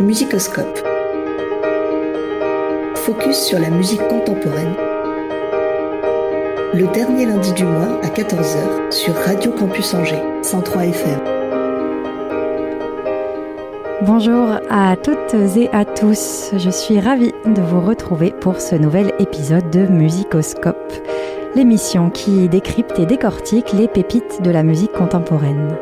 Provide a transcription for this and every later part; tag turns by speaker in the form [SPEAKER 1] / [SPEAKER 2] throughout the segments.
[SPEAKER 1] Musicoscope. Focus sur la musique contemporaine. Le dernier lundi du mois à 14h sur Radio Campus Angers, 103 FM.
[SPEAKER 2] Bonjour à toutes et à tous. Je suis ravie de vous retrouver pour ce nouvel épisode de Musicoscope, l'émission qui décrypte et décortique les pépites de la musique contemporaine.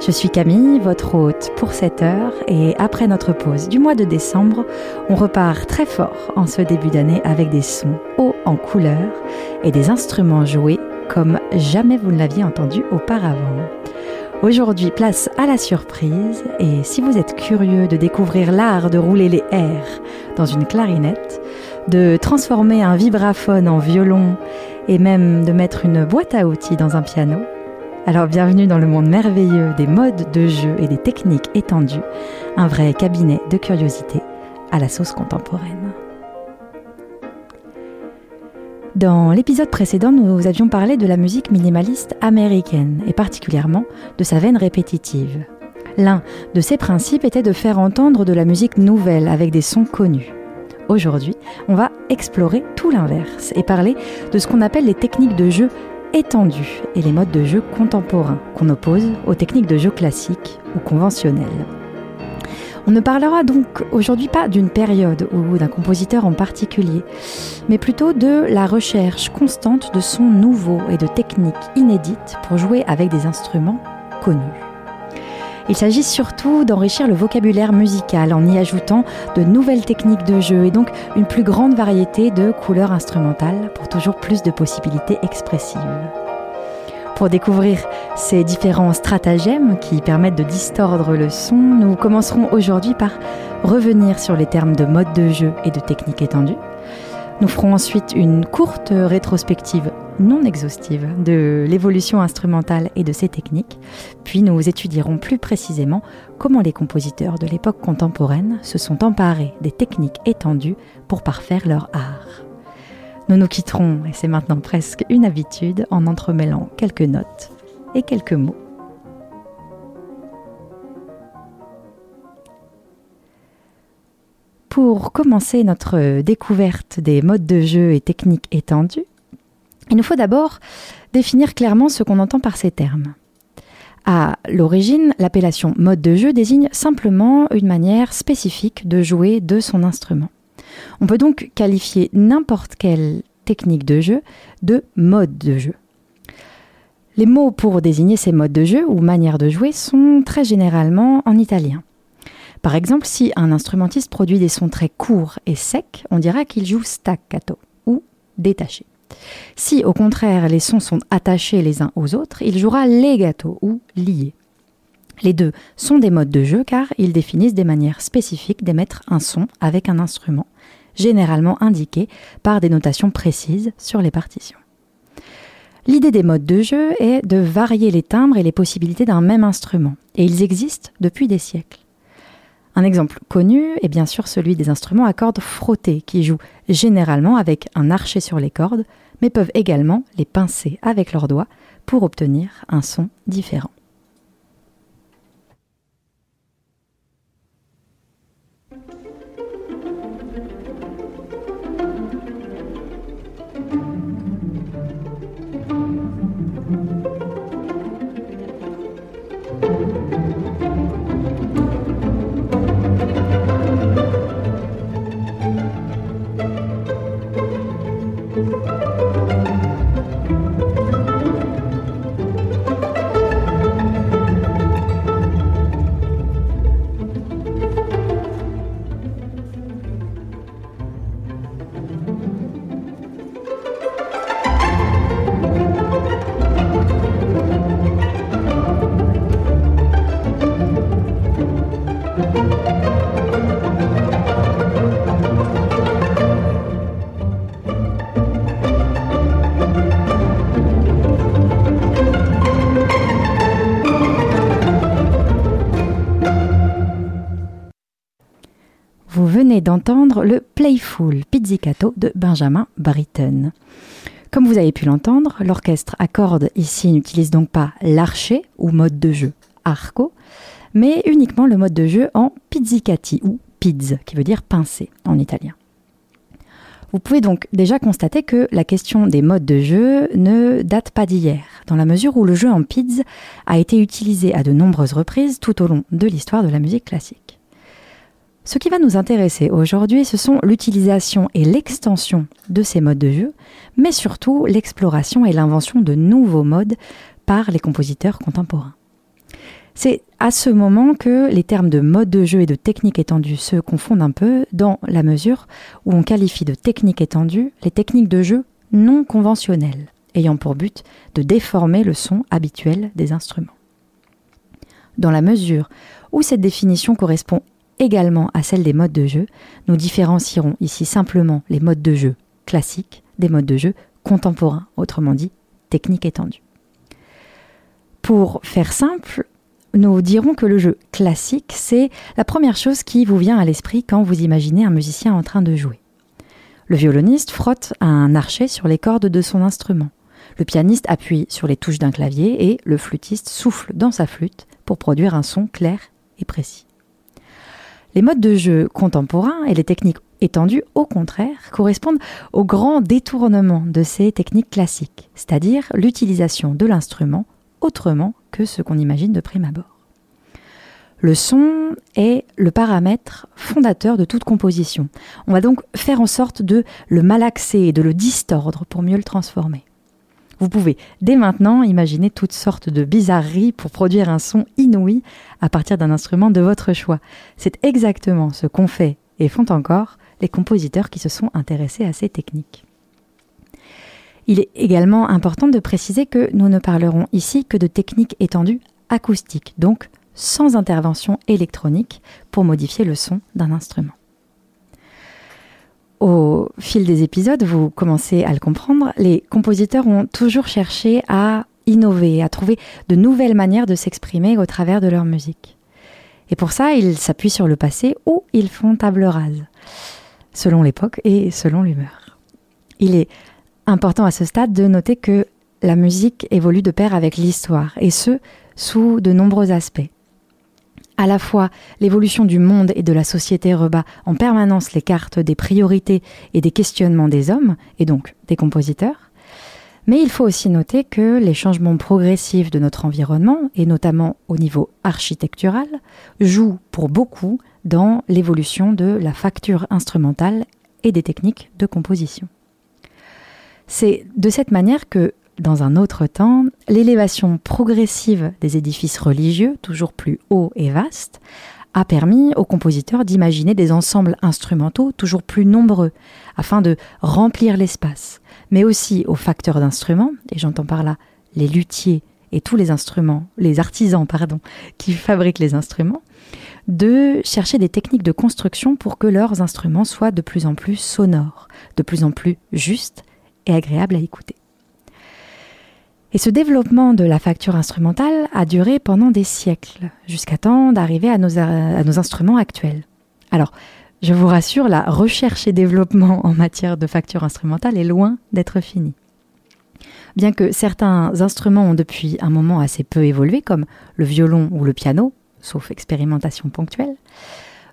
[SPEAKER 2] Je suis Camille, votre hôte pour cette heure, et après notre pause du mois de décembre, on repart très fort en ce début d'année avec des sons hauts en couleur et des instruments joués comme jamais vous ne l'aviez entendu auparavant. Aujourd'hui, place à la surprise, et si vous êtes curieux de découvrir l'art de rouler les airs dans une clarinette, de transformer un vibraphone en violon et même de mettre une boîte à outils dans un piano, alors bienvenue dans le monde merveilleux des modes de jeu et des techniques étendues, un vrai cabinet de curiosité à la sauce contemporaine. Dans l'épisode précédent, nous avions parlé de la musique minimaliste américaine et particulièrement de sa veine répétitive. L'un de ses principes était de faire entendre de la musique nouvelle avec des sons connus. Aujourd'hui, on va explorer tout l'inverse et parler de ce qu'on appelle les techniques de jeu étendues et les modes de jeu contemporains qu'on oppose aux techniques de jeu classiques ou conventionnelles. On ne parlera donc aujourd'hui pas d'une période ou d'un compositeur en particulier, mais plutôt de la recherche constante de sons nouveaux et de techniques inédites pour jouer avec des instruments connus. Il s'agit surtout d'enrichir le vocabulaire musical en y ajoutant de nouvelles techniques de jeu et donc une plus grande variété de couleurs instrumentales pour toujours plus de possibilités expressives. Pour découvrir ces différents stratagèmes qui permettent de distordre le son, nous commencerons aujourd'hui par revenir sur les termes de mode de jeu et de technique étendue. Nous ferons ensuite une courte rétrospective non exhaustive de l'évolution instrumentale et de ses techniques, puis nous étudierons plus précisément comment les compositeurs de l'époque contemporaine se sont emparés des techniques étendues pour parfaire leur art. Nous nous quitterons, et c'est maintenant presque une habitude, en entremêlant quelques notes et quelques mots. Pour commencer notre découverte des modes de jeu et techniques étendues, il nous faut d'abord définir clairement ce qu'on entend par ces termes. À l'origine, l'appellation mode de jeu désigne simplement une manière spécifique de jouer de son instrument. On peut donc qualifier n'importe quelle technique de jeu de mode de jeu. Les mots pour désigner ces modes de jeu ou manières de jouer sont très généralement en italien. Par exemple, si un instrumentiste produit des sons très courts et secs, on dira qu'il joue staccato ou détaché. Si au contraire les sons sont attachés les uns aux autres, il jouera legato ou lié. Les deux sont des modes de jeu car ils définissent des manières spécifiques d'émettre un son avec un instrument, généralement indiqué par des notations précises sur les partitions. L'idée des modes de jeu est de varier les timbres et les possibilités d'un même instrument, et ils existent depuis des siècles. Un exemple connu est bien sûr celui des instruments à cordes frottées qui jouent généralement avec un archet sur les cordes, mais peuvent également les pincer avec leurs doigts pour obtenir un son différent. D'entendre le Playful Pizzicato de Benjamin Britten. Comme vous avez pu l'entendre, l'orchestre à cordes ici n'utilise donc pas l'archet ou mode de jeu arco, mais uniquement le mode de jeu en pizzicati ou pizz, qui veut dire pincer en italien. Vous pouvez donc déjà constater que la question des modes de jeu ne date pas d'hier, dans la mesure où le jeu en pizz a été utilisé à de nombreuses reprises tout au long de l'histoire de la musique classique. Ce qui va nous intéresser aujourd'hui, ce sont l'utilisation et l'extension de ces modes de jeu, mais surtout l'exploration et l'invention de nouveaux modes par les compositeurs contemporains. C'est à ce moment que les termes de mode de jeu et de technique étendue se confondent un peu dans la mesure où on qualifie de technique étendue les techniques de jeu non conventionnelles, ayant pour but de déformer le son habituel des instruments. Dans la mesure où cette définition correspond également à celle des modes de jeu, nous différencierons ici simplement les modes de jeu classiques des modes de jeu contemporains, autrement dit technique étendue. Pour faire simple, nous dirons que le jeu classique, c'est la première chose qui vous vient à l'esprit quand vous imaginez un musicien en train de jouer. Le violoniste frotte un archet sur les cordes de son instrument. Le pianiste appuie sur les touches d'un clavier et le flûtiste souffle dans sa flûte pour produire un son clair et précis. Les modes de jeu contemporains et les techniques étendues, au contraire, correspondent au grand détournement de ces techniques classiques, c'est-à-dire l'utilisation de l'instrument autrement que ce qu'on imagine de prime abord. Le son est le paramètre fondateur de toute composition. On va donc faire en sorte de le malaxer et de le distordre pour mieux le transformer. Vous pouvez dès maintenant imaginer toutes sortes de bizarreries pour produire un son inouï à partir d'un instrument de votre choix. C'est exactement ce qu'ont fait et font encore les compositeurs qui se sont intéressés à ces techniques. Il est également important de préciser que nous ne parlerons ici que de techniques étendues acoustiques, donc sans intervention électronique pour modifier le son d'un instrument. Au fil des épisodes, vous commencez à le comprendre, les compositeurs ont toujours cherché à innover, à trouver de nouvelles manières de s'exprimer au travers de leur musique. Et pour ça, ils s'appuient sur le passé ou ils font table rase, selon l'époque et selon l'humeur. Il est important à ce stade de noter que la musique évolue de pair avec l'histoire, et ce, sous de nombreux aspects. À la fois, l'évolution du monde et de la société rebat en permanence les cartes des priorités et des questionnements des hommes, et donc des compositeurs. Mais il faut aussi noter que les changements progressifs de notre environnement, et notamment au niveau architectural, jouent pour beaucoup dans l'évolution de la facture instrumentale et des techniques de composition. C'est de cette manière que, dans un autre temps, l'élévation progressive des édifices religieux, toujours plus hauts et vastes, a permis aux compositeurs d'imaginer des ensembles instrumentaux toujours plus nombreux, afin de remplir l'espace, mais aussi aux facteurs d'instruments, et j'entends par là les luthiers et tous les instruments, les artisans, pardon, qui fabriquent les instruments, de chercher des techniques de construction pour que leurs instruments soient de plus en plus sonores, de plus en plus justes et agréable à écouter. Et ce développement de la facture instrumentale a duré pendant des siècles, jusqu'à temps d'arriver à nos, à nos instruments actuels. Alors, je vous rassure, la recherche et développement en matière de facture instrumentale est loin d'être finie. Bien que certains instruments ont depuis un moment assez peu évolué, comme le violon ou le piano, sauf expérimentation ponctuelle,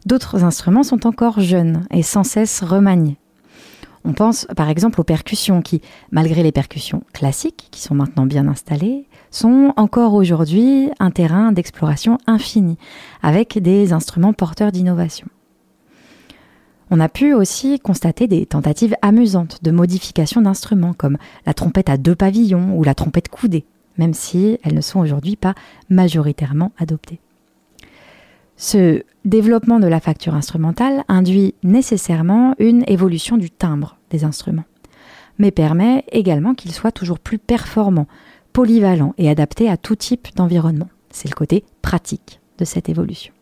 [SPEAKER 2] d'autres instruments sont encore jeunes et sans cesse remaniés. On pense par exemple aux percussions qui, malgré les percussions classiques, qui sont maintenant bien installées, sont encore aujourd'hui un terrain d'exploration infini, avec des instruments porteurs d'innovation. On a pu aussi constater des tentatives amusantes de modification d'instruments, comme la trompette à deux pavillons ou la trompette coudée, même si elles ne sont aujourd'hui pas majoritairement adoptées. Ce développement de la facture instrumentale induit nécessairement une évolution du timbre des instruments, mais permet également qu'ils soient toujours plus performants, polyvalents et adaptés à tout type d'environnement. C'est le côté pratique de cette évolution.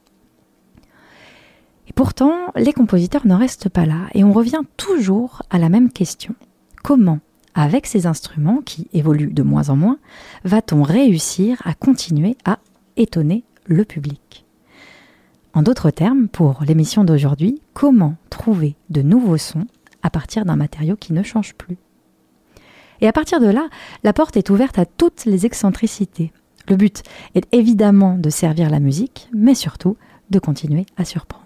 [SPEAKER 2] Et pourtant, les compositeurs n'en restent pas là, et on revient toujours à la même question. Comment, avec ces instruments qui évoluent de moins en moins, va-t-on réussir à continuer à étonner le public? En d'autres termes, pour l'émission d'aujourd'hui, comment trouver de nouveaux sons à partir d'un matériau qui ne change plus Et à partir de là, la porte est ouverte à toutes les excentricités. Le but est évidemment de servir la musique, mais surtout de continuer à surprendre.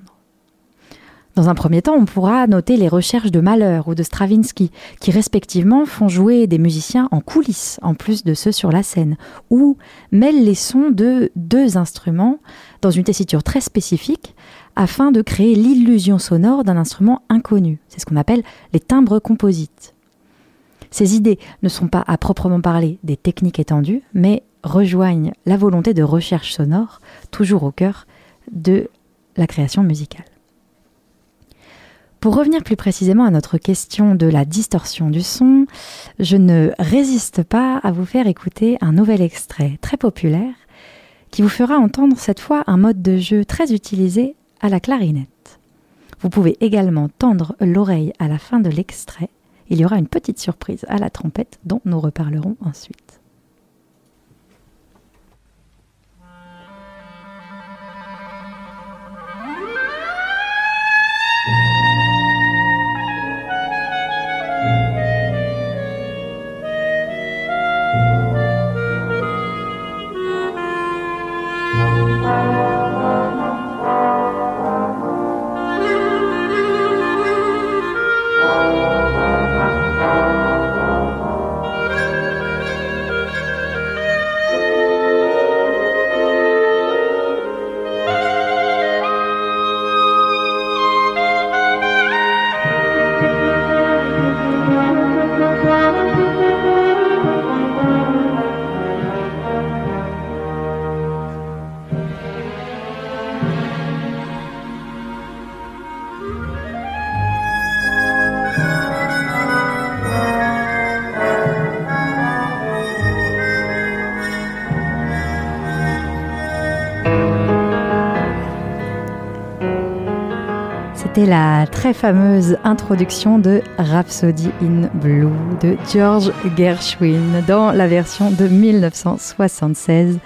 [SPEAKER 2] Dans un premier temps, on pourra noter les recherches de Mahler ou de Stravinsky, qui respectivement font jouer des musiciens en coulisses, en plus de ceux sur la scène, ou mêlent les sons de deux instruments dans une tessiture très spécifique, afin de créer l'illusion sonore d'un instrument inconnu. C'est ce qu'on appelle les timbres composites. Ces idées ne sont pas à proprement parler des techniques étendues, mais rejoignent la volonté de recherche sonore, toujours au cœur de la création musicale. Pour revenir plus précisément à notre question de la distorsion du son, je ne résiste pas à vous faire écouter un nouvel extrait très populaire qui vous fera entendre cette fois un mode de jeu très utilisé à la clarinette. Vous pouvez également tendre l'oreille à la fin de l'extrait. Il y aura une petite surprise à la trompette dont nous reparlerons ensuite. C'était la très fameuse introduction de Rhapsody in Blue de George Gershwin dans la version de 1976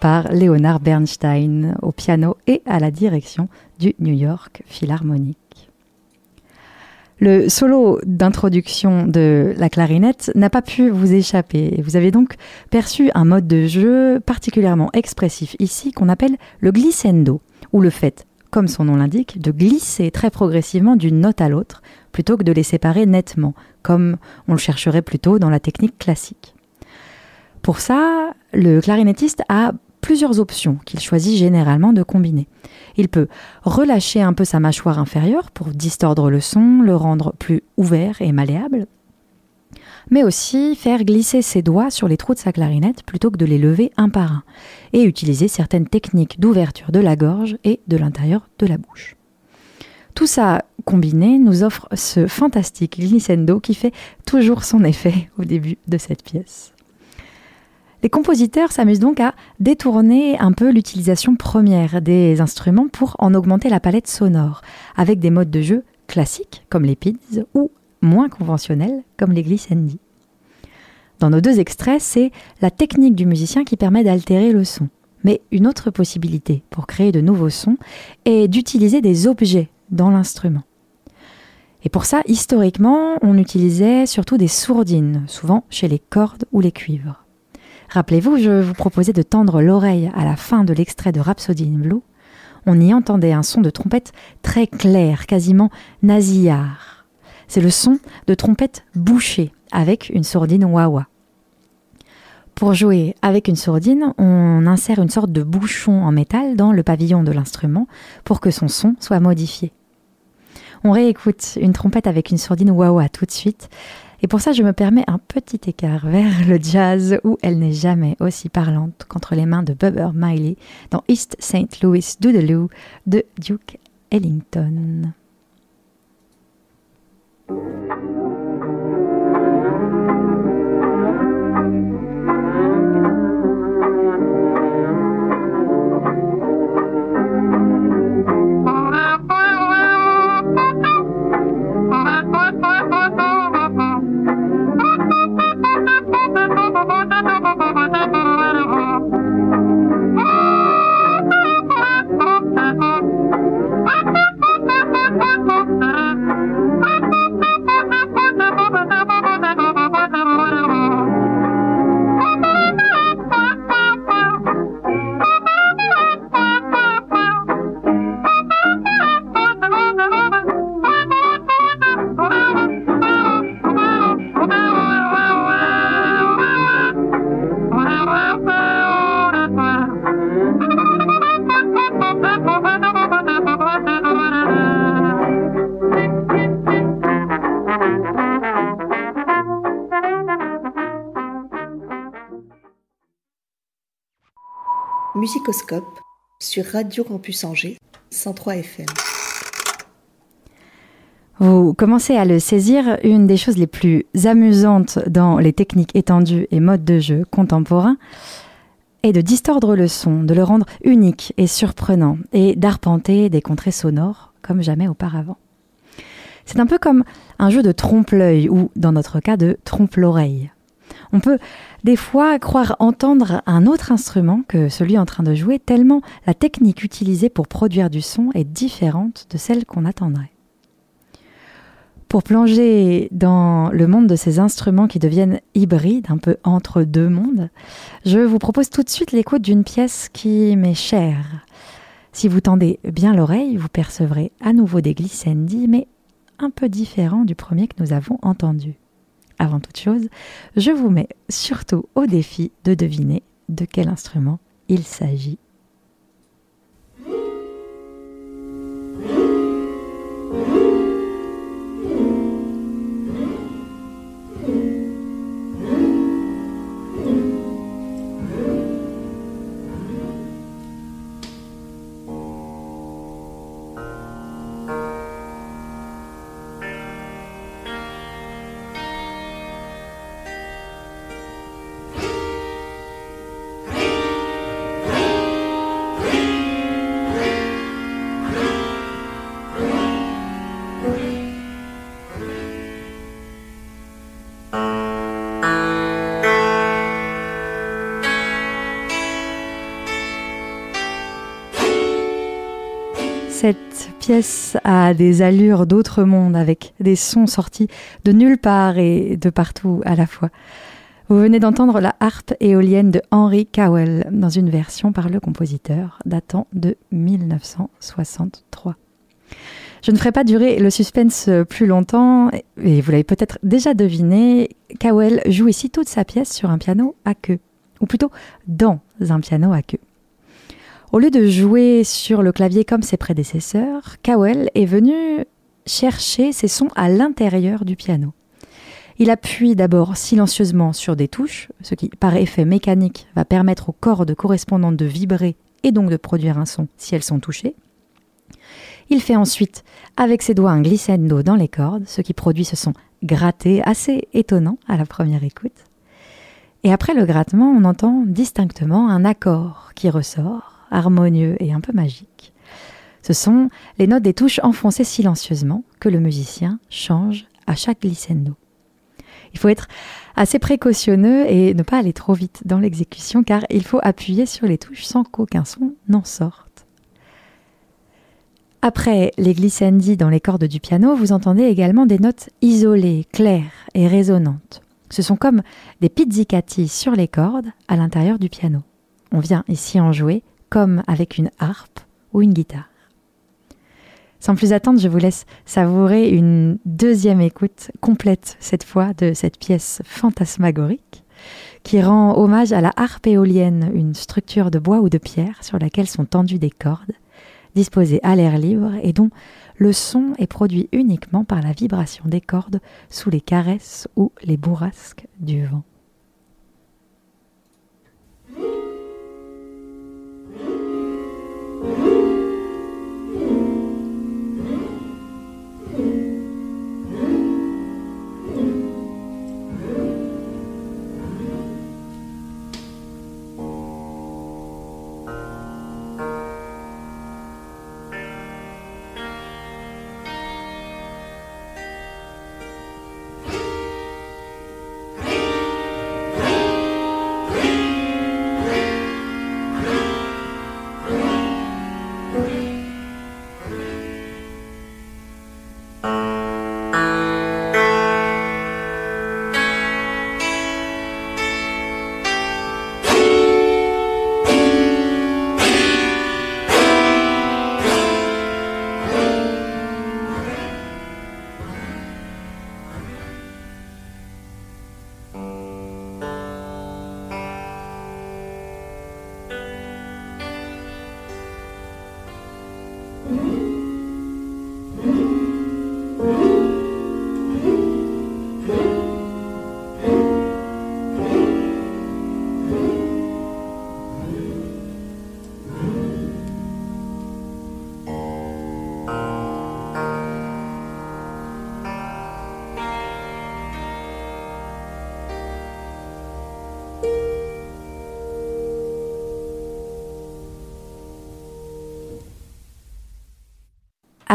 [SPEAKER 2] par Leonard Bernstein au piano et à la direction du New York Philharmonic. Le solo d'introduction de la clarinette n'a pas pu vous échapper. Vous avez donc perçu un mode de jeu particulièrement expressif ici qu'on appelle le glissando, ou le fait comme son nom l'indique, de glisser très progressivement d'une note à l'autre, plutôt que de les séparer nettement, comme on le chercherait plutôt dans la technique classique. Pour ça, le clarinettiste a plusieurs options qu'il choisit généralement de combiner. Il peut relâcher un peu sa mâchoire inférieure pour distordre le son, le rendre plus ouvert et malléable, mais aussi faire glisser ses doigts sur les trous de sa clarinette plutôt que de les lever un par un, et utiliser certaines techniques d'ouverture de la gorge et de l'intérieur de la bouche. Tout ça combiné nous offre ce fantastique glissando qui fait toujours son effet au début de cette pièce. Les compositeurs s'amusent donc à détourner un peu l'utilisation première des instruments pour en augmenter la palette sonore, avec des modes de jeu classiques comme les pids ou moins conventionnels comme les glissandi. Dans nos deux extraits, c'est la technique du musicien qui permet d'altérer le son. Mais une autre possibilité pour créer de nouveaux sons est d'utiliser des objets dans l'instrument. Et pour ça, historiquement, on utilisait surtout des sourdines, souvent chez les cordes ou les cuivres. Rappelez-vous, je vous proposais de tendre l'oreille à la fin de l'extrait de Rhapsody in Blue. On y entendait un son de trompette très clair, quasiment nasillard. C'est le son de trompette bouchée avec une sourdine wah-wah. Pour jouer avec une sourdine, on insère une sorte de bouchon en métal dans le pavillon de l'instrument pour que son son soit modifié. On réécoute une trompette avec une sourdine wah-wah tout de suite. Et pour ça, je me permets un petit écart vers le jazz où elle n'est jamais aussi parlante qu'entre les mains de Bubber Miley dans East St. Louis Doodaloo de Duke Ellington. Thank you.
[SPEAKER 1] Musicoscope sur Radio Campus Angers 103 FM.
[SPEAKER 2] Vous commencez à le saisir, une des choses les plus amusantes dans les techniques étendues et modes de jeu contemporains est de distordre le son, de le rendre unique et surprenant, et d'arpenter des contrées sonores comme jamais auparavant. C'est un peu comme un jeu de trompe-l'œil ou, dans notre cas, de trompe-l'oreille. On peut des fois croire entendre un autre instrument que celui en train de jouer, tellement la technique utilisée pour produire du son est différente de celle qu'on attendrait. Pour plonger dans le monde de ces instruments qui deviennent hybrides, un peu entre deux mondes, je vous propose tout de suite l'écoute d'une pièce qui m'est chère. Si vous tendez bien l'oreille, vous percevrez à nouveau des glissandi, mais un peu différents du premier que nous avons entendu. Avant toute chose, je vous mets surtout au défi de deviner de quel instrument il s'agit pièce a des allures d'autre monde avec des sons sortis de nulle part et de partout à la fois. Vous venez d'entendre la harpe éolienne de Henry Cowell dans une version par le compositeur datant de 1963. Je ne ferai pas durer le suspense plus longtemps, et vous l'avez peut-être déjà deviné, Cowell joue ici toute sa pièce sur un piano à queue, ou plutôt dans un piano à queue. Au lieu de jouer sur le clavier comme ses prédécesseurs, Cowell est venu chercher ses sons à l'intérieur du piano. Il appuie d'abord silencieusement sur des touches, ce qui, par effet mécanique, va permettre aux cordes correspondantes de vibrer et donc de produire un son si elles sont touchées. Il fait ensuite avec ses doigts un glissando dans les cordes, ce qui produit ce son gratté assez étonnant à la première écoute. Et après le grattement, on entend distinctement un accord qui ressort harmonieux et un peu magique. Ce sont les notes des touches enfoncées silencieusement que le musicien change à chaque glissando. Il faut être assez précautionneux et ne pas aller trop vite dans l'exécution car il faut appuyer sur les touches sans qu'aucun son n'en sorte. Après les glissandi dans les cordes du piano, vous entendez également des notes isolées, claires et résonantes. Ce sont comme des pizzicati sur les cordes à l'intérieur du piano. On vient ici en jouer comme avec une harpe ou une guitare. Sans plus attendre, je vous laisse savourer une deuxième écoute complète cette fois de cette pièce fantasmagorique qui rend hommage à la harpe éolienne, une structure de bois ou de pierre sur laquelle sont tendues des cordes, disposées à l'air libre et dont le son est produit uniquement par la vibration des cordes sous les caresses ou les bourrasques du vent.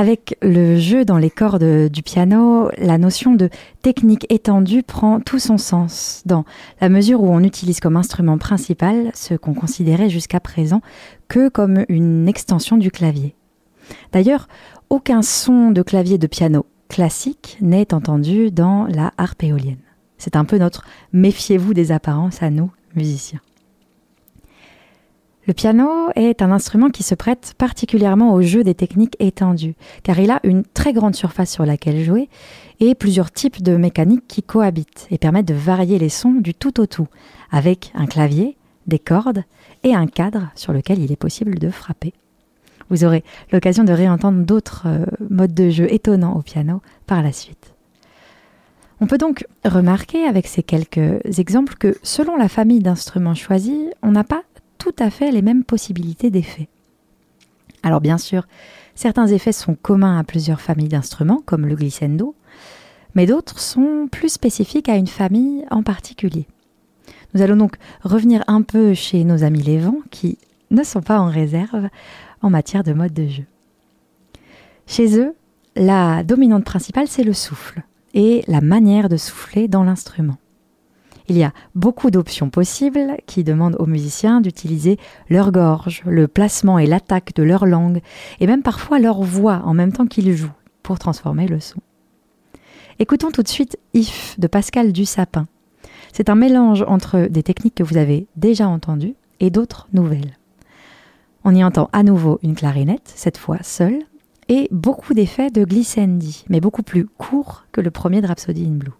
[SPEAKER 2] Avec le jeu dans les cordes du piano, la notion de technique étendue prend tout son sens, dans la mesure où on utilise comme instrument principal ce qu'on considérait jusqu'à présent que comme une extension du clavier. D'ailleurs, aucun son de clavier de piano classique n'est entendu dans la harpe éolienne. C'est un peu notre méfiez-vous des apparences à nous, musiciens. Le piano est un instrument qui se prête particulièrement au jeu des techniques étendues, car il a une très grande surface sur laquelle jouer et plusieurs types de mécaniques qui cohabitent et permettent de varier les sons du tout au tout, avec un clavier, des cordes et un cadre sur lequel il est possible de frapper. Vous aurez l'occasion de réentendre d'autres euh, modes de jeu étonnants au piano par la suite. On peut donc remarquer avec ces quelques exemples que selon la famille d'instruments choisis, on n'a pas tout à fait les mêmes possibilités d'effets. Alors bien sûr, certains effets sont communs à plusieurs familles d'instruments, comme le glissando, mais d'autres sont plus spécifiques à une famille en particulier. Nous allons donc revenir un peu chez nos amis les vents, qui ne sont pas en réserve en matière de mode de jeu. Chez eux, la dominante principale, c'est le souffle et la manière de souffler dans l'instrument. Il y a beaucoup d'options possibles qui demandent aux musiciens d'utiliser leur gorge, le placement et l'attaque de leur langue, et même parfois leur voix en même temps qu'ils jouent, pour transformer le son. Écoutons tout de suite If de Pascal Dussapin. C'est un mélange entre des techniques que vous avez déjà entendues et d'autres nouvelles. On y entend à nouveau une clarinette, cette fois seule, et beaucoup d'effets de glissandi, mais beaucoup plus courts que le premier de Rhapsody in Blue.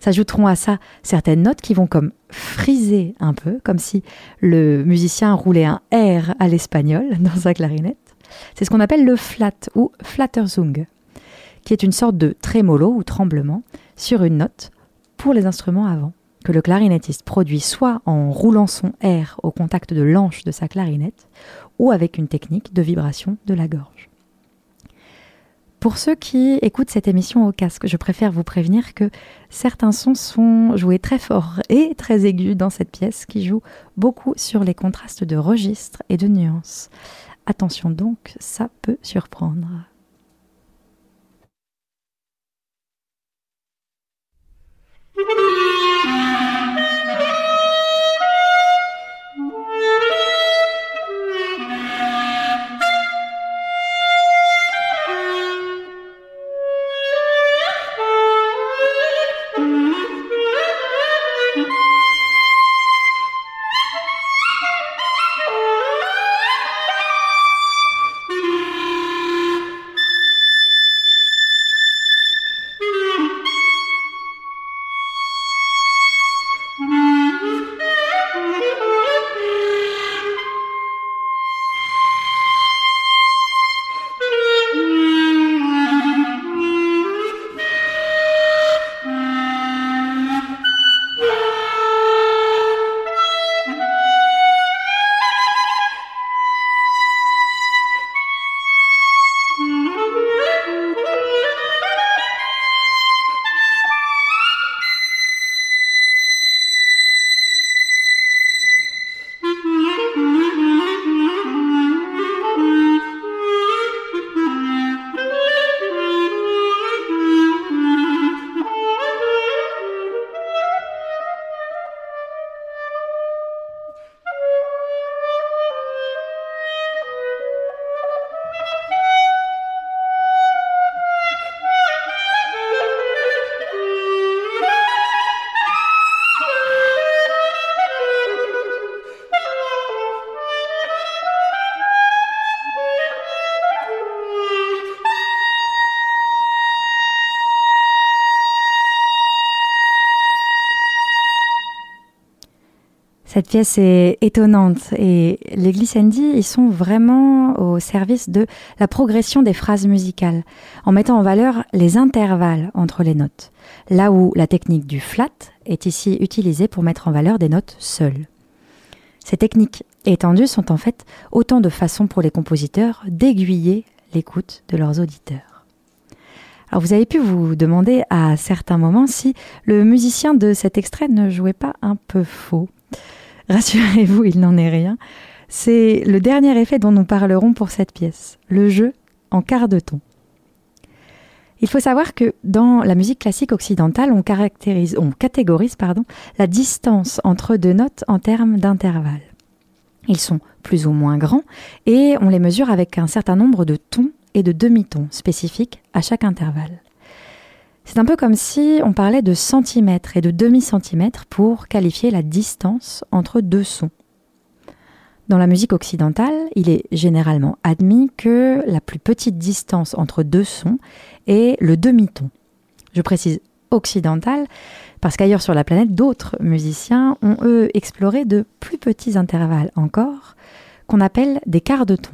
[SPEAKER 2] S'ajouteront à ça certaines notes qui vont comme friser un peu, comme si le musicien roulait un R à l'espagnol dans sa clarinette. C'est ce qu'on appelle le flat ou flatterzung, qui est une sorte de trémolo ou tremblement sur une note pour les instruments avant, que le clarinettiste produit soit en roulant son R au contact de l'anche de sa clarinette, ou avec une technique de vibration de la gorge. Pour ceux qui écoutent cette émission au casque, je préfère vous prévenir que certains sons sont joués très fort et très aigus dans cette pièce qui joue beaucoup sur les contrastes de registres et de nuances. Attention donc, ça peut surprendre. Cette pièce est étonnante et les glissandi, ils sont vraiment au service de la progression des phrases musicales, en mettant en valeur les intervalles entre les notes, là où la technique du flat est ici utilisée pour mettre en valeur des notes seules. Ces techniques étendues sont en fait autant de façons pour les compositeurs d'aiguiller l'écoute de leurs auditeurs. Alors vous avez pu vous demander à certains moments si le musicien de cet extrait ne jouait pas un peu faux. Rassurez-vous, il n'en est rien. C'est le dernier effet dont nous parlerons pour cette pièce, le jeu en quart de ton. Il faut savoir que dans la musique classique occidentale, on, caractérise, on catégorise pardon, la distance entre deux notes en termes d'intervalle. Ils sont plus ou moins grands et on les mesure avec un certain nombre de tons et de demi-tons spécifiques à chaque intervalle. C'est un peu comme si on parlait de centimètres et de demi-centimètres pour qualifier la distance entre deux sons. Dans la musique occidentale, il est généralement admis que la plus petite distance entre deux sons est le demi-ton. Je précise occidental parce qu'ailleurs sur la planète, d'autres musiciens ont eux exploré de plus petits intervalles encore, qu'on appelle des quarts de ton.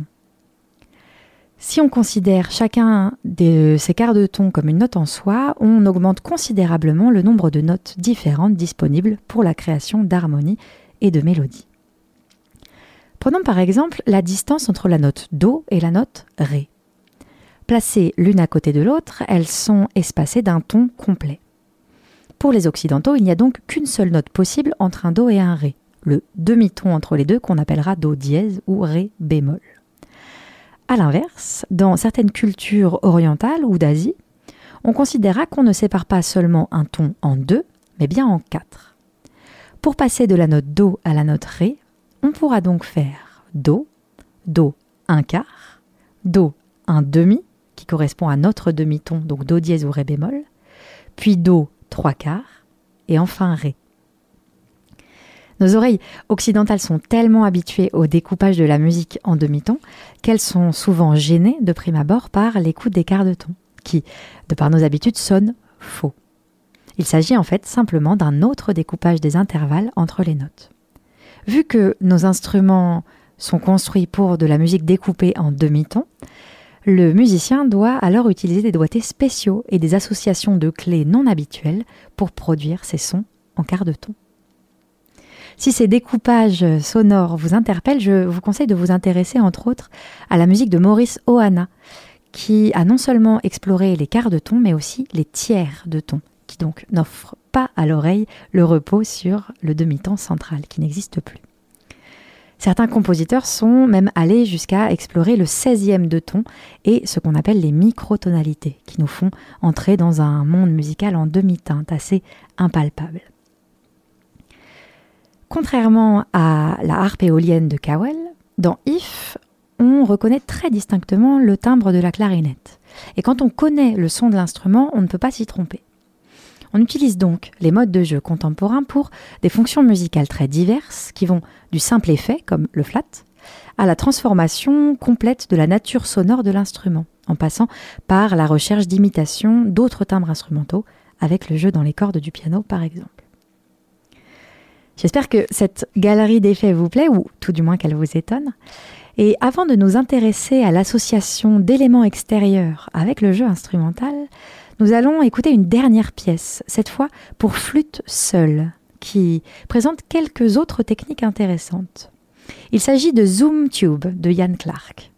[SPEAKER 2] Si on considère chacun de ces quarts de ton comme une note en soi, on augmente considérablement le nombre de notes différentes disponibles pour la création d'harmonies et de mélodies. Prenons par exemple la distance entre la note Do et la note Ré. Placées l'une à côté de l'autre, elles sont espacées d'un ton complet. Pour les occidentaux, il n'y a donc qu'une seule note possible entre un Do et un Ré, le demi-ton entre les deux qu'on appellera Do dièse ou Ré bémol. A l'inverse, dans certaines cultures orientales ou d'Asie, on considéra qu'on ne sépare pas seulement un ton en deux, mais bien en quatre. Pour passer de la note Do à la note Ré, on pourra donc faire Do, Do un quart, Do un demi, qui correspond à notre demi-ton, donc Do dièse ou Ré bémol, puis Do trois quarts, et enfin Ré. Nos oreilles occidentales sont tellement habituées au découpage de la musique en demi-ton qu'elles sont souvent gênées de prime abord par l'écoute des quarts de ton, qui, de par nos habitudes, sonnent faux. Il s'agit en fait simplement d'un autre découpage des intervalles entre les notes. Vu que nos instruments sont construits pour de la musique découpée en demi-ton, le musicien doit alors utiliser des doigtés spéciaux et des associations de clés non habituelles pour produire ces sons en quart de ton. Si ces découpages sonores vous interpellent, je vous conseille de vous intéresser entre autres à la musique de Maurice Ohana, qui a non seulement exploré les quarts de ton, mais aussi les tiers de ton, qui donc n'offrent pas à l'oreille le repos sur le demi-temps central qui n'existe plus. Certains compositeurs sont même allés jusqu'à explorer le 16e de ton et ce qu'on appelle les microtonalités, qui nous font entrer dans un monde musical en demi-teinte assez impalpable. Contrairement à la harpe éolienne de Cowell, dans If, on reconnaît très distinctement le timbre de la clarinette. Et quand on connaît le son de l'instrument, on ne peut pas s'y tromper. On utilise donc les modes de jeu contemporains pour des fonctions musicales très diverses qui vont du simple effet, comme le flat, à la transformation complète de la nature sonore de l'instrument, en passant par la recherche d'imitation d'autres timbres instrumentaux, avec le jeu dans les cordes du piano par exemple. J'espère que cette galerie d'effets vous plaît, ou tout du moins qu'elle vous étonne. Et avant de nous intéresser à l'association d'éléments extérieurs avec le jeu instrumental, nous allons écouter une dernière pièce, cette fois pour flûte seule, qui présente quelques autres techniques intéressantes. Il s'agit de Zoom Tube de Yann Clark.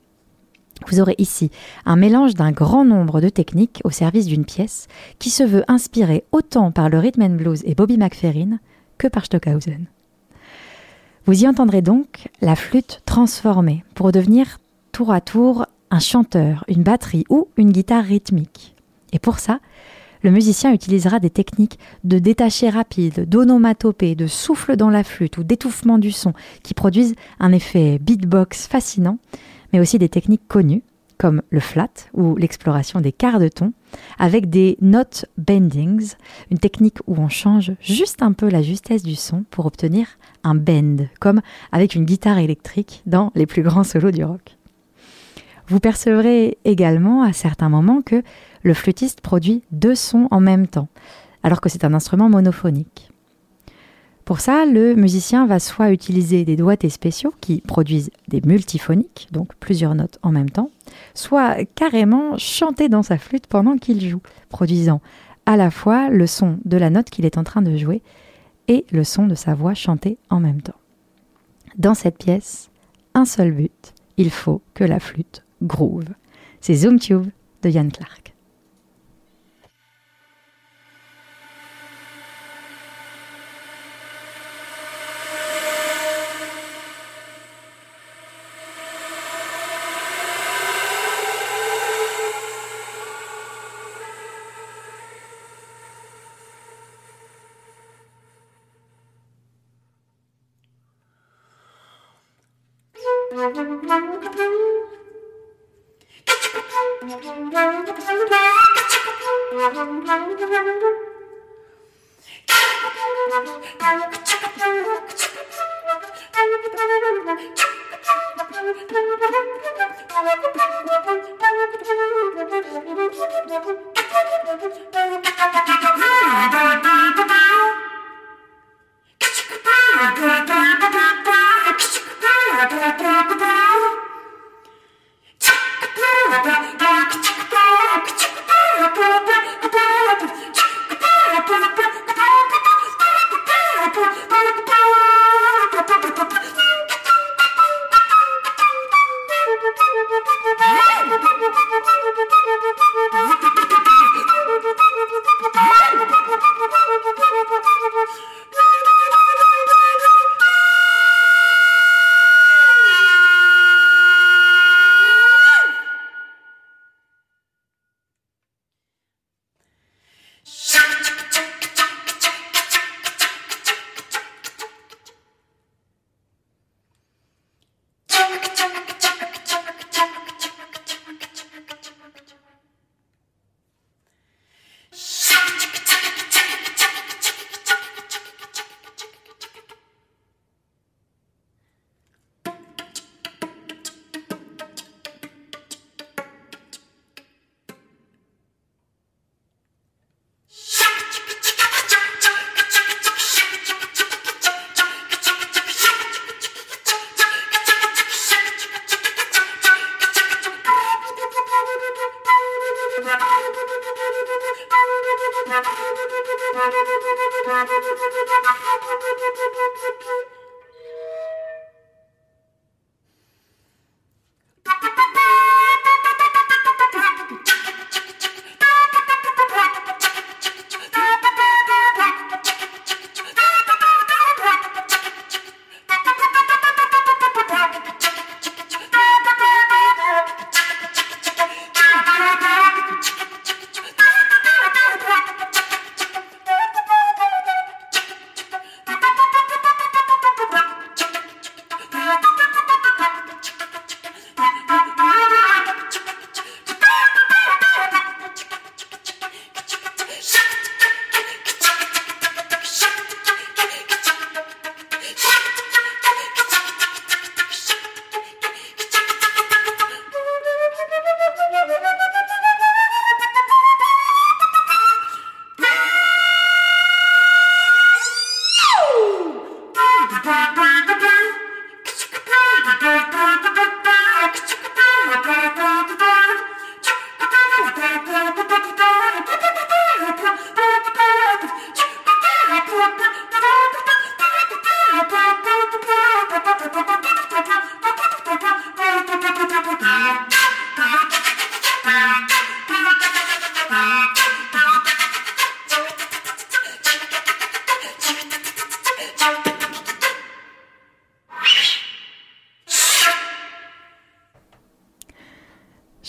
[SPEAKER 2] Vous aurez ici un mélange d'un grand nombre de techniques au service d'une pièce qui se veut inspirée autant par le rhythm and blues et Bobby McFerrin que par Stockhausen. Vous y entendrez donc la flûte transformée pour devenir tour à tour un chanteur, une batterie ou une guitare rythmique. Et pour ça, le musicien utilisera des techniques de détaché rapide, d'onomatopée, de souffle dans la flûte ou d'étouffement du son qui produisent un effet beatbox fascinant, mais aussi des techniques connues comme le flat ou l'exploration des quarts de ton, avec des note bendings, une technique où on change juste un peu la justesse du son pour obtenir un bend, comme avec une guitare électrique dans les plus grands solos du rock. Vous percevrez également à certains moments que le flûtiste produit deux sons en même temps, alors que c'est un instrument monophonique. Pour ça, le musicien va soit utiliser des doigtés spéciaux qui produisent des multiphoniques, donc plusieurs notes en même temps, soit carrément chanter dans sa flûte pendant qu'il joue, produisant à la fois le son de la note qu'il est en train de jouer et le son de sa voix chantée en même temps. Dans cette pièce, un seul but, il faut que la flûte groove. C'est Zoom Tube de Yann Clark. Thank you.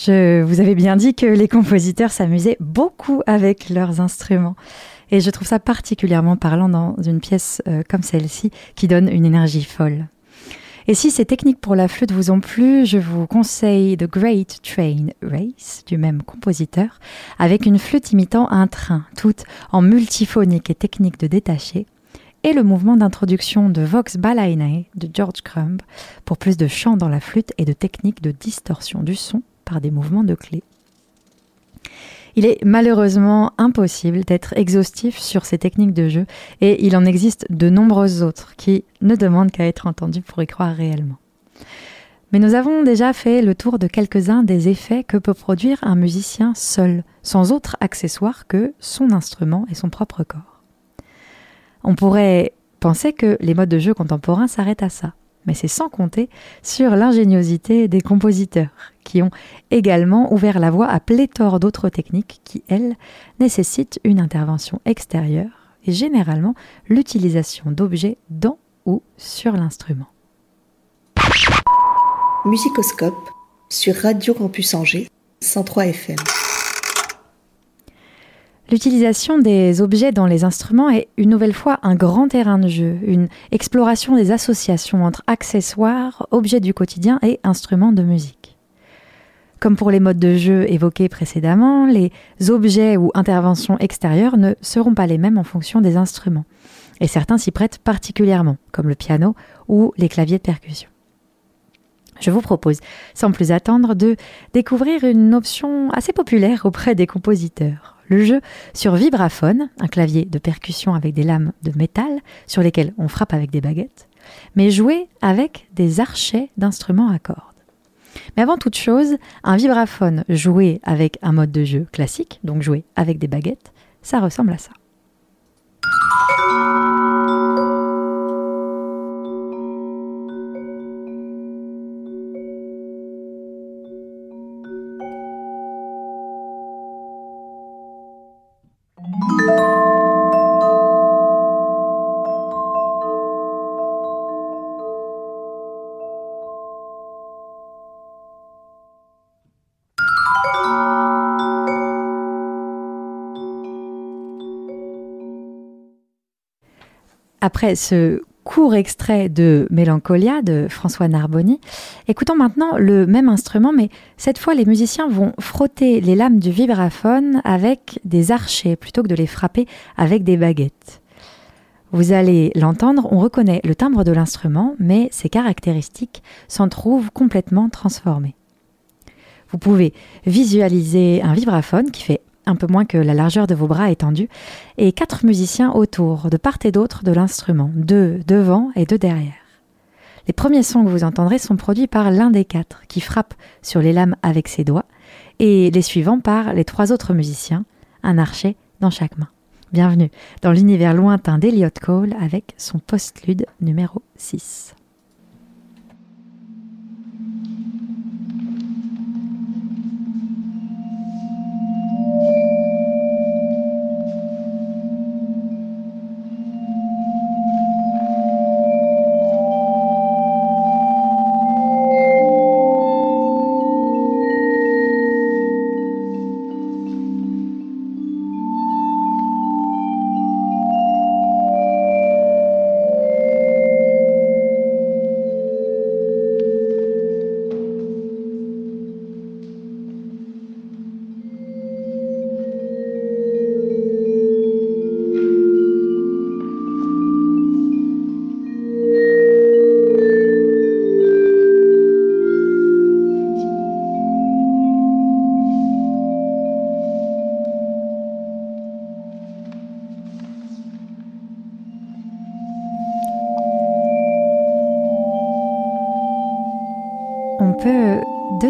[SPEAKER 2] Je vous avais bien dit que les compositeurs s'amusaient beaucoup avec leurs instruments. Et je trouve ça particulièrement parlant dans une pièce euh, comme celle-ci qui donne une énergie folle. Et si ces techniques pour la flûte vous ont plu, je vous conseille The Great Train Race du même compositeur, avec une flûte imitant un train, toute en multiphonique et technique de détaché, et le mouvement d'introduction de Vox Balainae de George Crumb pour plus de chant dans la flûte et de techniques de distorsion du son par des mouvements de clé. Il est malheureusement impossible d'être exhaustif sur ces techniques de jeu et il en existe de nombreuses autres qui ne demandent qu'à être entendues pour y croire réellement. Mais nous avons déjà fait le tour de quelques-uns des effets que peut produire un musicien seul, sans autre accessoire que son instrument et son propre corps. On pourrait penser que les modes de jeu contemporains s'arrêtent à ça mais c'est sans compter sur l'ingéniosité des compositeurs, qui ont également ouvert la voie à pléthore d'autres techniques qui, elles, nécessitent une intervention extérieure et généralement l'utilisation d'objets dans ou sur l'instrument.
[SPEAKER 1] Musicoscope sur Radio Campus Angers 103 FM.
[SPEAKER 2] L'utilisation des objets dans les instruments est une nouvelle fois un grand terrain de jeu, une exploration des associations entre accessoires, objets du quotidien et instruments de musique. Comme pour les modes de jeu évoqués précédemment, les objets ou interventions extérieures ne seront pas les mêmes en fonction des instruments. Et certains s'y prêtent particulièrement, comme le piano ou les claviers de percussion. Je vous propose, sans plus attendre, de découvrir une option assez populaire auprès des compositeurs. Le jeu sur vibraphone, un clavier de percussion avec des lames de métal sur lesquelles on frappe avec des baguettes, mais joué avec des archets d'instruments à cordes. Mais avant toute chose, un vibraphone joué avec un mode de jeu classique, donc joué avec des baguettes, ça ressemble à ça. Après ce court extrait de Mélancolia de François Narboni, écoutons maintenant le même instrument, mais cette fois les musiciens vont frotter les lames du vibraphone avec des archets plutôt que de les frapper avec des baguettes. Vous allez l'entendre, on reconnaît le timbre de l'instrument, mais ses caractéristiques s'en trouvent complètement transformées. Vous pouvez visualiser un vibraphone qui fait un peu moins que la largeur de vos bras étendus, et quatre musiciens autour, de part et d'autre de l'instrument, deux devant et deux derrière. Les premiers sons que vous entendrez sont produits par l'un des quatre, qui frappe sur les lames avec ses doigts, et les suivants par les trois autres musiciens, un archet dans chaque main. Bienvenue dans l'univers lointain d'Eliot Cole avec son postlude numéro 6.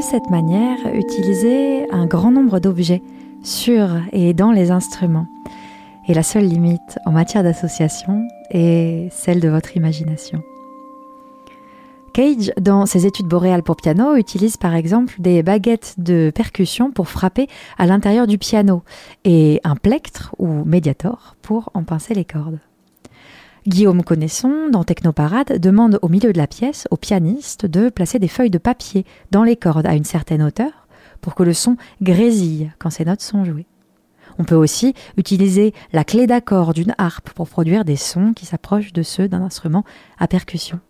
[SPEAKER 2] Cette manière utiliser un grand nombre d'objets sur et dans les instruments. Et la seule limite en matière d'association est celle de votre imagination. Cage, dans ses études boréales pour piano, utilise par exemple des baguettes de percussion pour frapper à l'intérieur du piano et un plectre ou médiator pour en pincer les cordes. Guillaume Connaisson, dans Technoparade, demande au milieu de la pièce au pianiste de placer des feuilles de papier dans les cordes à une certaine hauteur pour que le son grésille quand ces notes sont jouées. On peut aussi utiliser la clé d'accord d'une harpe pour produire des sons qui s'approchent de ceux d'un instrument à percussion.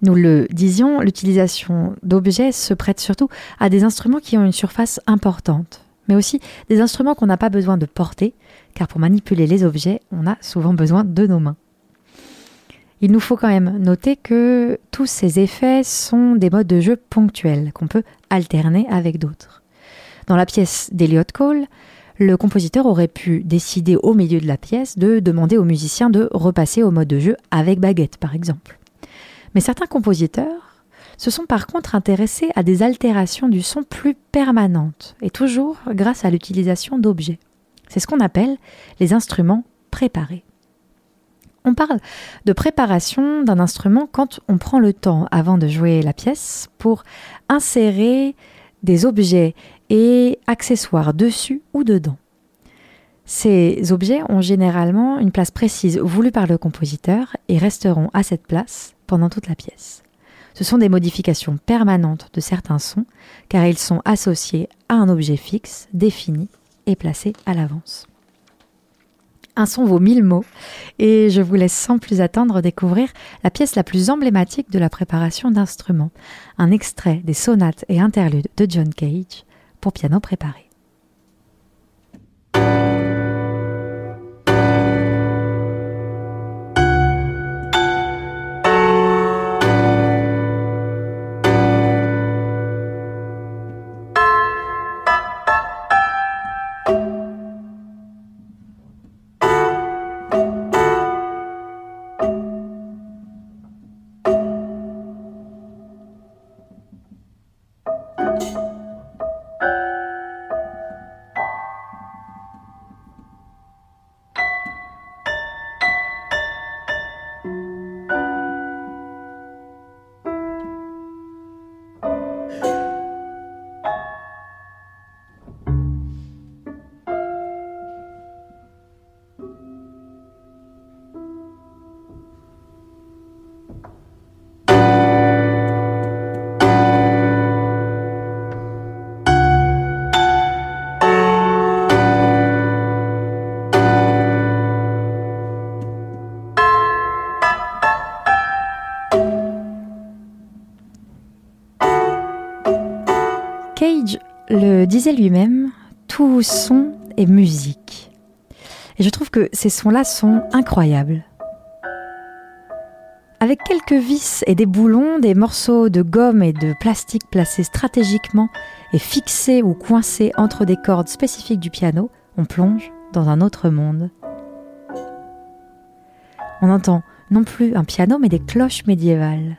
[SPEAKER 2] Nous le disions, l'utilisation d'objets se prête surtout à des instruments qui ont une surface importante, mais aussi des instruments qu'on n'a pas besoin de porter, car pour manipuler les objets, on a souvent besoin de nos mains. Il nous faut quand même noter que tous ces effets sont des modes de jeu ponctuels qu'on peut alterner avec d'autres. Dans la pièce d'Eliot Cole, le compositeur aurait pu décider au milieu de la pièce de demander aux musiciens de repasser au mode de jeu avec baguette, par exemple. Mais certains compositeurs se sont par contre intéressés à des altérations du son plus permanentes, et toujours grâce à l'utilisation d'objets. C'est ce qu'on appelle les instruments préparés. On parle de préparation d'un instrument quand on prend le temps avant de jouer la pièce pour insérer des objets et accessoires dessus ou dedans. Ces objets ont généralement une place précise voulue par le compositeur et resteront à cette place pendant toute la pièce. Ce sont des modifications permanentes de certains sons car ils sont associés à un objet fixe, défini et placé à l'avance. Un son vaut mille mots et je vous laisse sans plus attendre découvrir la pièce la plus emblématique de la préparation d'instruments, un extrait des sonates et interludes de John Cage pour piano préparé. Le disait lui-même, tout son est musique. Et je trouve que ces sons-là sont incroyables. Avec quelques vis et des boulons, des morceaux de gomme et de plastique placés stratégiquement et fixés ou coincés entre des cordes spécifiques du piano, on plonge dans un autre monde. On entend non plus un piano mais des cloches médiévales.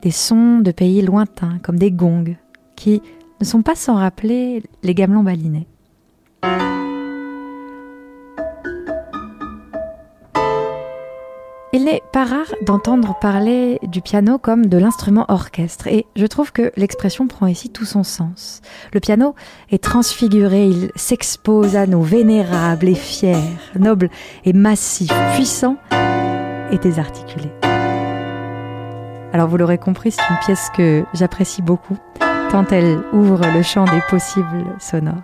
[SPEAKER 2] Des sons de pays lointains comme des gongs, qui ne sont pas sans rappeler les gamelons balinais. Il n'est pas rare d'entendre parler du piano comme de l'instrument orchestre, et je trouve que l'expression prend ici tout son sens. Le piano est transfiguré, il s'expose à nous, vénérable et fier, noble et massif, puissant et désarticulé. Alors vous l'aurez compris, c'est une pièce que j'apprécie beaucoup tant elle ouvre le champ des possibles sonores.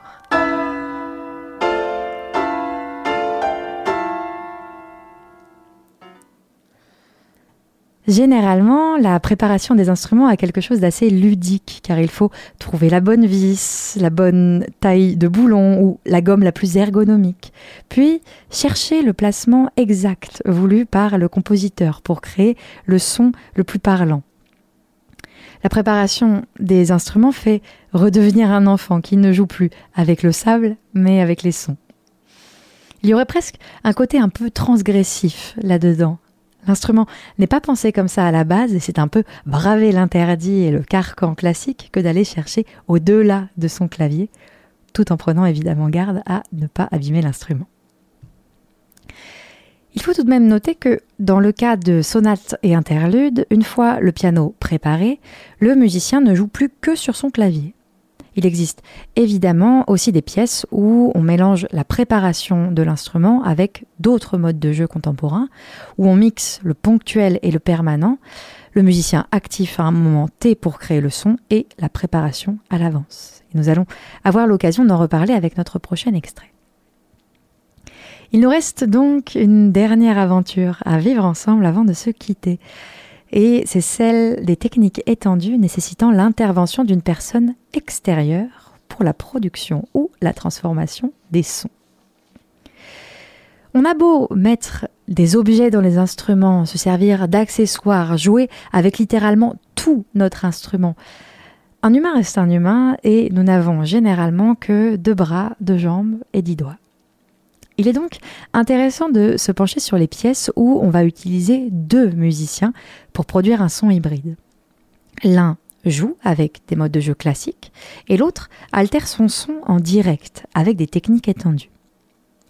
[SPEAKER 2] Généralement, la préparation des instruments a quelque chose d'assez ludique, car il faut trouver la bonne vis, la bonne taille de boulon ou la gomme la plus ergonomique, puis chercher le placement exact voulu par le compositeur pour créer le son le plus parlant. La préparation des instruments fait redevenir un enfant qui ne joue plus avec le sable, mais avec les sons. Il y aurait presque un côté un peu transgressif là-dedans. L'instrument n'est pas pensé comme ça à la base et c'est un peu braver l'interdit et le carcan classique que d'aller chercher au-delà de son clavier, tout en prenant évidemment garde à ne pas abîmer l'instrument. Il faut tout de même noter que dans le cas de sonates et interludes, une fois le piano préparé, le musicien ne joue plus que sur son clavier. Il existe évidemment aussi des pièces où on mélange la préparation de l'instrument avec d'autres modes de jeu contemporains, où on mixe le ponctuel et le permanent, le musicien actif à un moment T pour créer le son et la préparation à l'avance. nous allons avoir l'occasion d'en reparler avec notre prochain extrait. Il nous reste donc une dernière aventure à vivre ensemble avant de se quitter. Et c'est celle des techniques étendues nécessitant l'intervention d'une personne extérieure pour la production ou la transformation des sons. On a beau mettre des objets dans les instruments, se servir d'accessoires, jouer avec littéralement tout notre instrument. Un humain reste un humain et nous n'avons généralement que deux bras, deux jambes et dix doigts. Il est donc intéressant de se pencher sur les pièces où on va utiliser deux musiciens pour produire un son hybride. L'un joue avec des modes de jeu classiques et l'autre altère son son en direct avec des techniques étendues.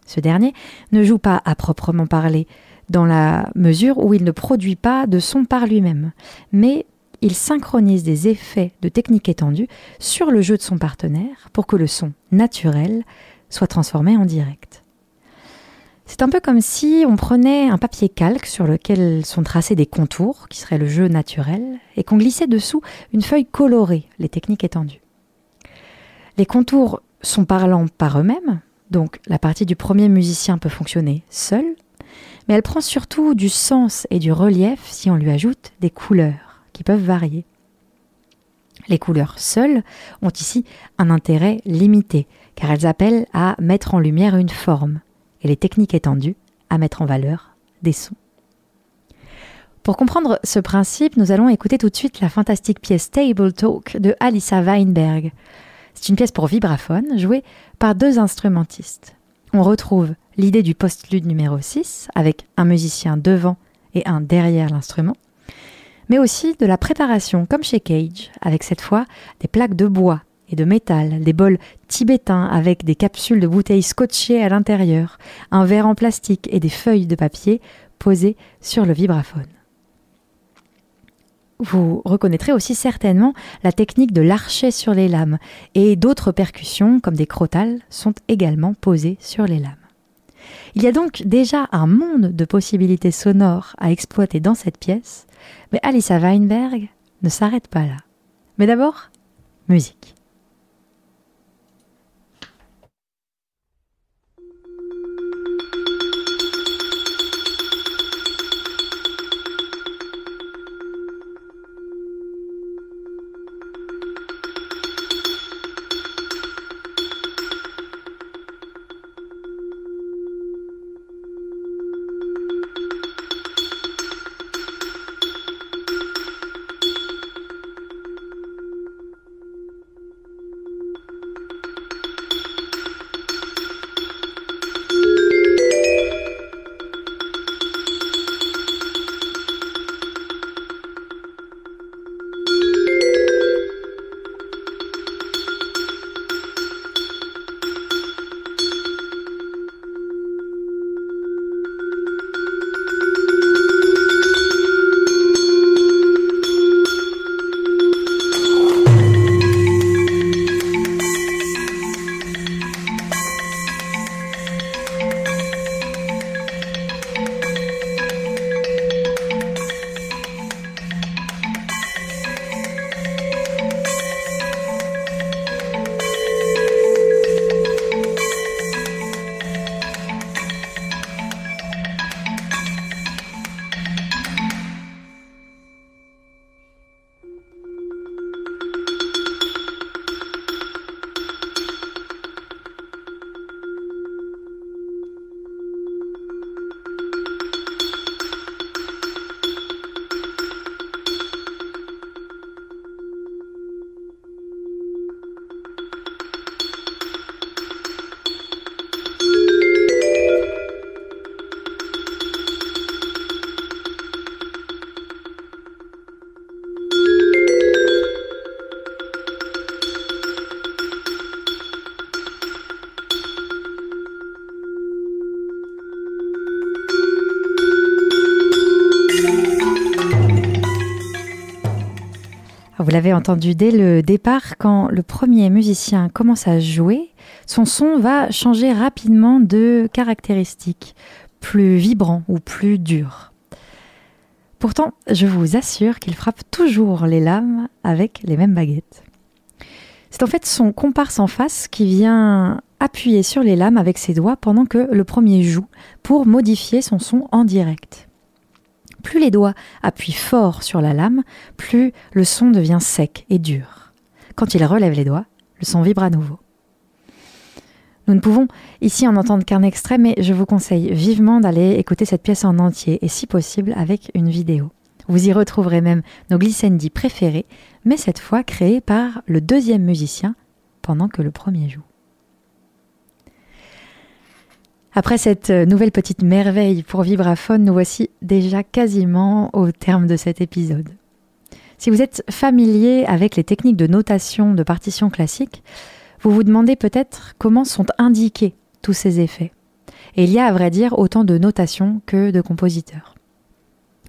[SPEAKER 2] Ce dernier ne joue pas à proprement parler dans la mesure où il ne produit pas de son par lui-même, mais il synchronise des effets de techniques étendues sur le jeu de son partenaire pour que le son naturel soit transformé en direct. C'est un peu comme si on prenait un papier calque sur lequel sont tracés des contours, qui seraient le jeu naturel, et qu'on glissait dessous une feuille colorée, les techniques étendues. Les contours sont parlants par eux-mêmes, Donc la partie du premier musicien peut fonctionner seule, mais elle prend surtout du sens et du relief si on lui ajoute des couleurs qui peuvent varier. Les couleurs seules ont ici un intérêt limité, car elles appellent à mettre en lumière une forme, les techniques étendues à mettre en valeur des sons. Pour comprendre ce principe, nous allons écouter tout de suite la fantastique pièce Table Talk de Alissa Weinberg. C'est une pièce pour vibraphone jouée par deux instrumentistes. On retrouve l'idée du postlude numéro 6 avec un musicien devant et un derrière l'instrument, mais aussi de la préparation comme chez Cage avec cette fois des plaques de bois et de métal, des bols tibétains avec des capsules de bouteilles scotchées à l'intérieur, un verre en plastique et des feuilles de papier posées sur le vibraphone. Vous reconnaîtrez aussi certainement la technique de l'archet sur les lames et d'autres percussions comme des crotales sont également posées sur les lames. Il y a donc déjà un monde de possibilités sonores à exploiter dans cette pièce, mais Alissa Weinberg ne s'arrête pas là. Mais d'abord, musique. Entendu dès le départ, quand le premier musicien commence à jouer, son son va changer rapidement de caractéristiques, plus vibrant ou plus dur. Pourtant, je vous assure qu'il frappe toujours les lames avec les mêmes baguettes. C'est en fait son comparse en face qui vient appuyer sur les lames avec ses doigts pendant que le premier joue pour modifier son son en direct plus les doigts appuient fort sur la lame, plus le son devient sec et dur. Quand il relève les doigts, le son vibre à nouveau. Nous ne pouvons ici en entendre qu'un extrait, mais je vous conseille vivement d'aller écouter cette pièce en entier et si possible avec une vidéo. Vous y retrouverez même nos glissandis préférés, mais cette fois créés par le deuxième musicien pendant que le premier joue. Après cette euh, nouvelle petite merveille pour vibraphone, nous voici déjà quasiment au terme de cet épisode. Si vous êtes familier avec les techniques de notation de partition classique, vous vous demandez peut-être comment sont indiqués tous ces effets. Et il y a à vrai dire autant de notations que de compositeurs.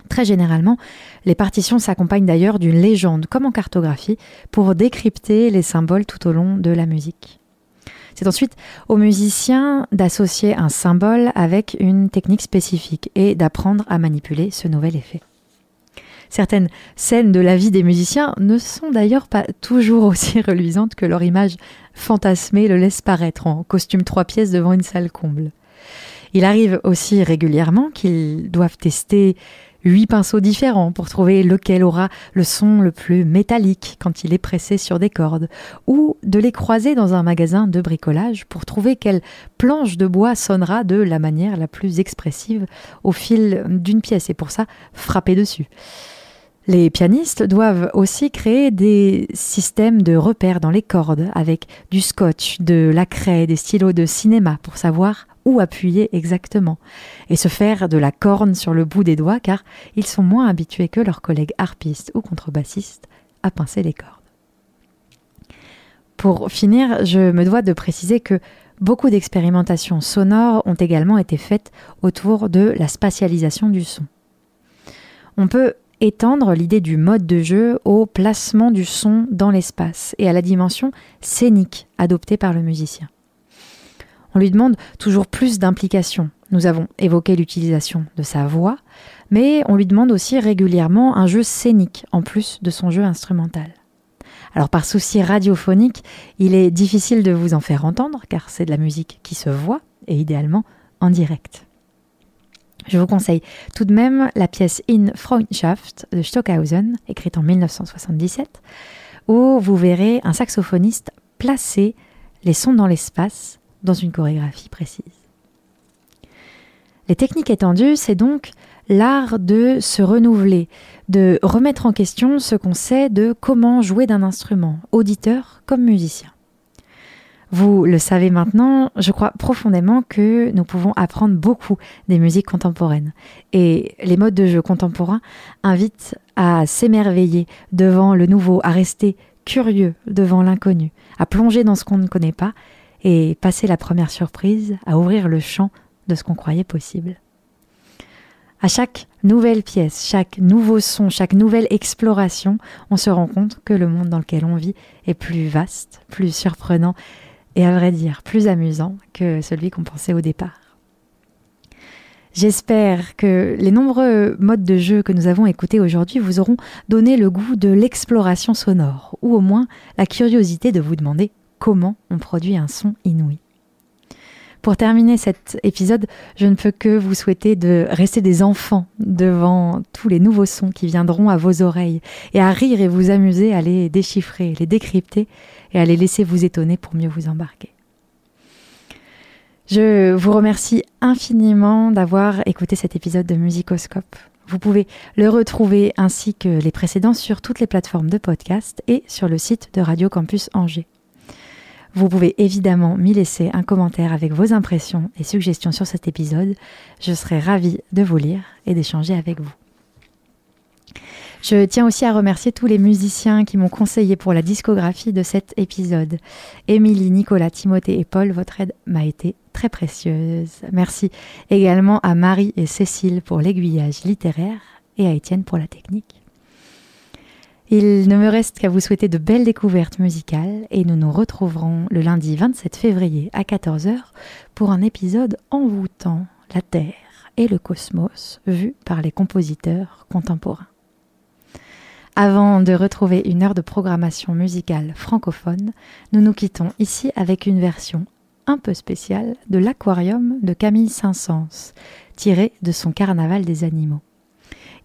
[SPEAKER 2] Très généralement, les partitions s'accompagnent d'ailleurs d'une légende comme en cartographie pour décrypter les symboles tout au long de la musique. C'est ensuite au musicien d'associer un symbole avec une technique spécifique et d'apprendre à manipuler ce nouvel effet. Certaines scènes de la vie des musiciens ne sont d'ailleurs pas toujours aussi reluisantes que leur image fantasmée le laisse paraître en costume trois pièces devant une salle comble. Il arrive aussi régulièrement qu'ils doivent tester huit pinceaux différents pour trouver lequel aura le son le plus métallique quand il est pressé sur des cordes, ou de les croiser dans un magasin de bricolage pour trouver quelle planche de bois sonnera de la manière la plus expressive au fil d'une pièce, et pour ça frapper dessus. Les pianistes doivent aussi créer des systèmes de repères dans les cordes avec du scotch, de la craie, des stylos de cinéma pour savoir appuyer exactement, et se faire de la corne sur le bout des doigts car ils sont moins habitués que leurs collègues harpistes ou contrebassistes à pincer les cordes. Pour finir, je me dois de préciser que beaucoup d'expérimentations sonores ont également été faites autour de la spatialisation du son. On peut étendre l'idée du mode de jeu au placement du son dans l'espace et à la dimension scénique adoptée par le musicien. On lui demande toujours plus d'implication. Nous avons évoqué l'utilisation de sa voix, mais on lui demande aussi régulièrement un jeu scénique en plus de son jeu instrumental. Alors par souci radiophonique, il est difficile de vous en faire entendre car c'est de la musique qui se voit et idéalement en direct. Je vous conseille tout de même la pièce In Freundschaft de Stockhausen, écrite en 1977, où vous verrez un saxophoniste placer les sons dans l'espace dans une chorégraphie précise. Les techniques étendues, c'est donc l'art de se renouveler, de remettre en question ce qu'on sait de comment jouer d'un instrument, auditeur comme musicien. Vous le savez maintenant, je crois profondément que nous pouvons apprendre beaucoup des musiques contemporaines. Et les modes de jeu contemporains invitent à s'émerveiller devant le nouveau, à rester curieux devant l'inconnu, à plonger dans ce qu'on ne connaît pas et passer la première surprise à ouvrir le champ de ce qu'on croyait possible. À chaque nouvelle pièce, chaque nouveau son, chaque nouvelle exploration, on se rend compte que le monde dans lequel on vit est plus vaste, plus surprenant et à vrai dire plus amusant que celui qu'on pensait au départ. J'espère que les nombreux modes de jeu que nous avons écoutés aujourd'hui vous auront donné le goût de l'exploration sonore, ou au moins la curiosité de vous demander comment on produit un son inouï. Pour terminer cet épisode, je ne peux que vous souhaiter de rester des enfants devant tous les nouveaux sons qui viendront à vos oreilles et à rire et vous amuser à les déchiffrer, les décrypter et à les laisser vous étonner pour mieux vous embarquer. Je vous remercie infiniment d'avoir écouté cet épisode de Musicoscope. Vous pouvez le retrouver ainsi que les précédents sur toutes les plateformes de podcast et sur le site de Radio Campus Angers. Vous pouvez évidemment m'y laisser un commentaire avec vos impressions et suggestions sur cet épisode. Je serai ravie de vous lire et d'échanger avec vous. Je tiens aussi à remercier tous les musiciens qui m'ont conseillé pour la discographie de cet épisode. Émilie, Nicolas, Timothée et Paul, votre aide m'a été très précieuse. Merci également à Marie et Cécile pour l'aiguillage littéraire et à Étienne pour la technique. Il ne me reste qu'à vous souhaiter de belles découvertes musicales et nous nous retrouverons le lundi 27 février à 14h pour un épisode envoûtant, la Terre et le cosmos vu par les compositeurs contemporains. Avant de retrouver une heure de programmation musicale francophone, nous nous quittons ici avec une version un peu spéciale de l'Aquarium de Camille Saint-Saëns, tirée de son Carnaval des animaux.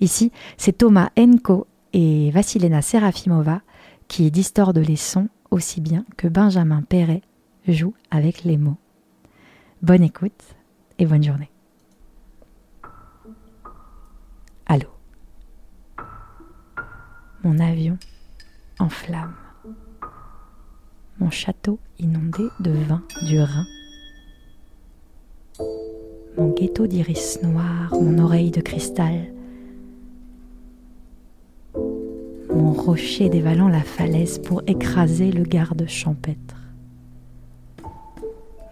[SPEAKER 2] Ici, c'est Thomas Enko et Vassilena Serafimova qui distorde les sons aussi bien que Benjamin Perret joue avec les mots. Bonne écoute et bonne journée. Allô Mon avion en flammes. Mon château inondé de vin du Rhin. Mon ghetto d'iris noir, mon oreille de cristal mon rocher dévalant la falaise pour écraser le garde champêtre.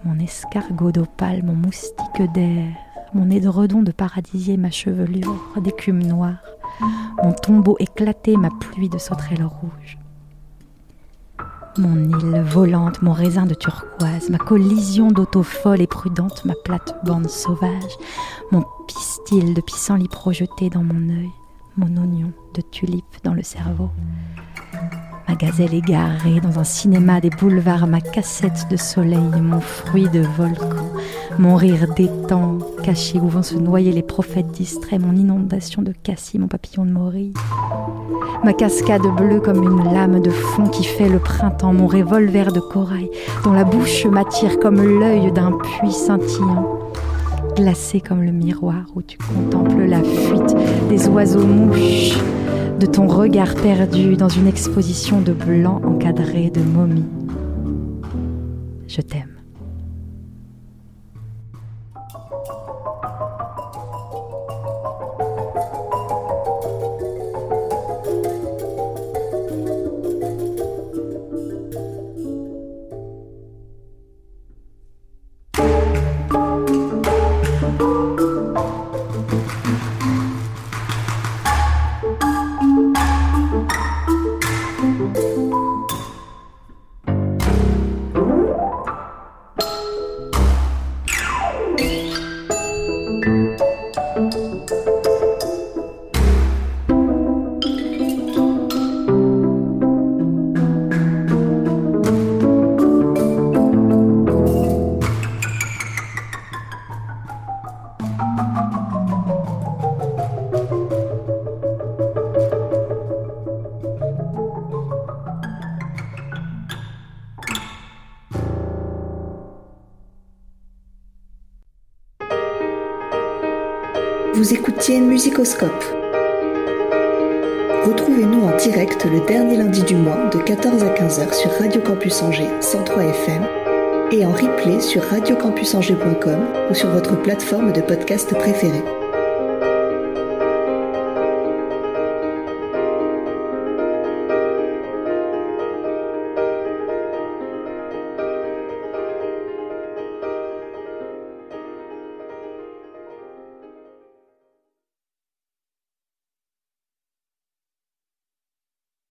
[SPEAKER 2] Mon escargot d'opale, mon moustique d'air, mon édredon de paradisier, ma chevelure d'écume noire, mon tombeau éclaté, ma pluie de sauterelles rouges. Mon île volante, mon raisin de turquoise, ma collision d'auto folle et prudente, ma plate-bande sauvage, mon pistil de pissenlit projeté dans mon œil, mon oignon de tulipe dans le cerveau. Ma gazelle égarée dans un cinéma des boulevards, ma cassette de soleil, mon fruit de volcan, mon rire d'étang caché où vont se noyer les prophètes distraits, mon inondation de cassis, mon papillon de morille. Ma cascade bleue comme une lame de fond qui fait le printemps, mon revolver de corail, dont la bouche m'attire comme l'œil d'un puits scintillant glacé comme le miroir où tu contemples la fuite des oiseaux mouches, de ton regard perdu dans une exposition de blanc encadré de momies. Je t'aime.
[SPEAKER 1] Retrouvez-nous en direct le dernier lundi du mois de 14 à 15h sur Radio Campus Angers 103 FM et en replay sur radiocampusangers.com ou sur votre plateforme de podcast préférée.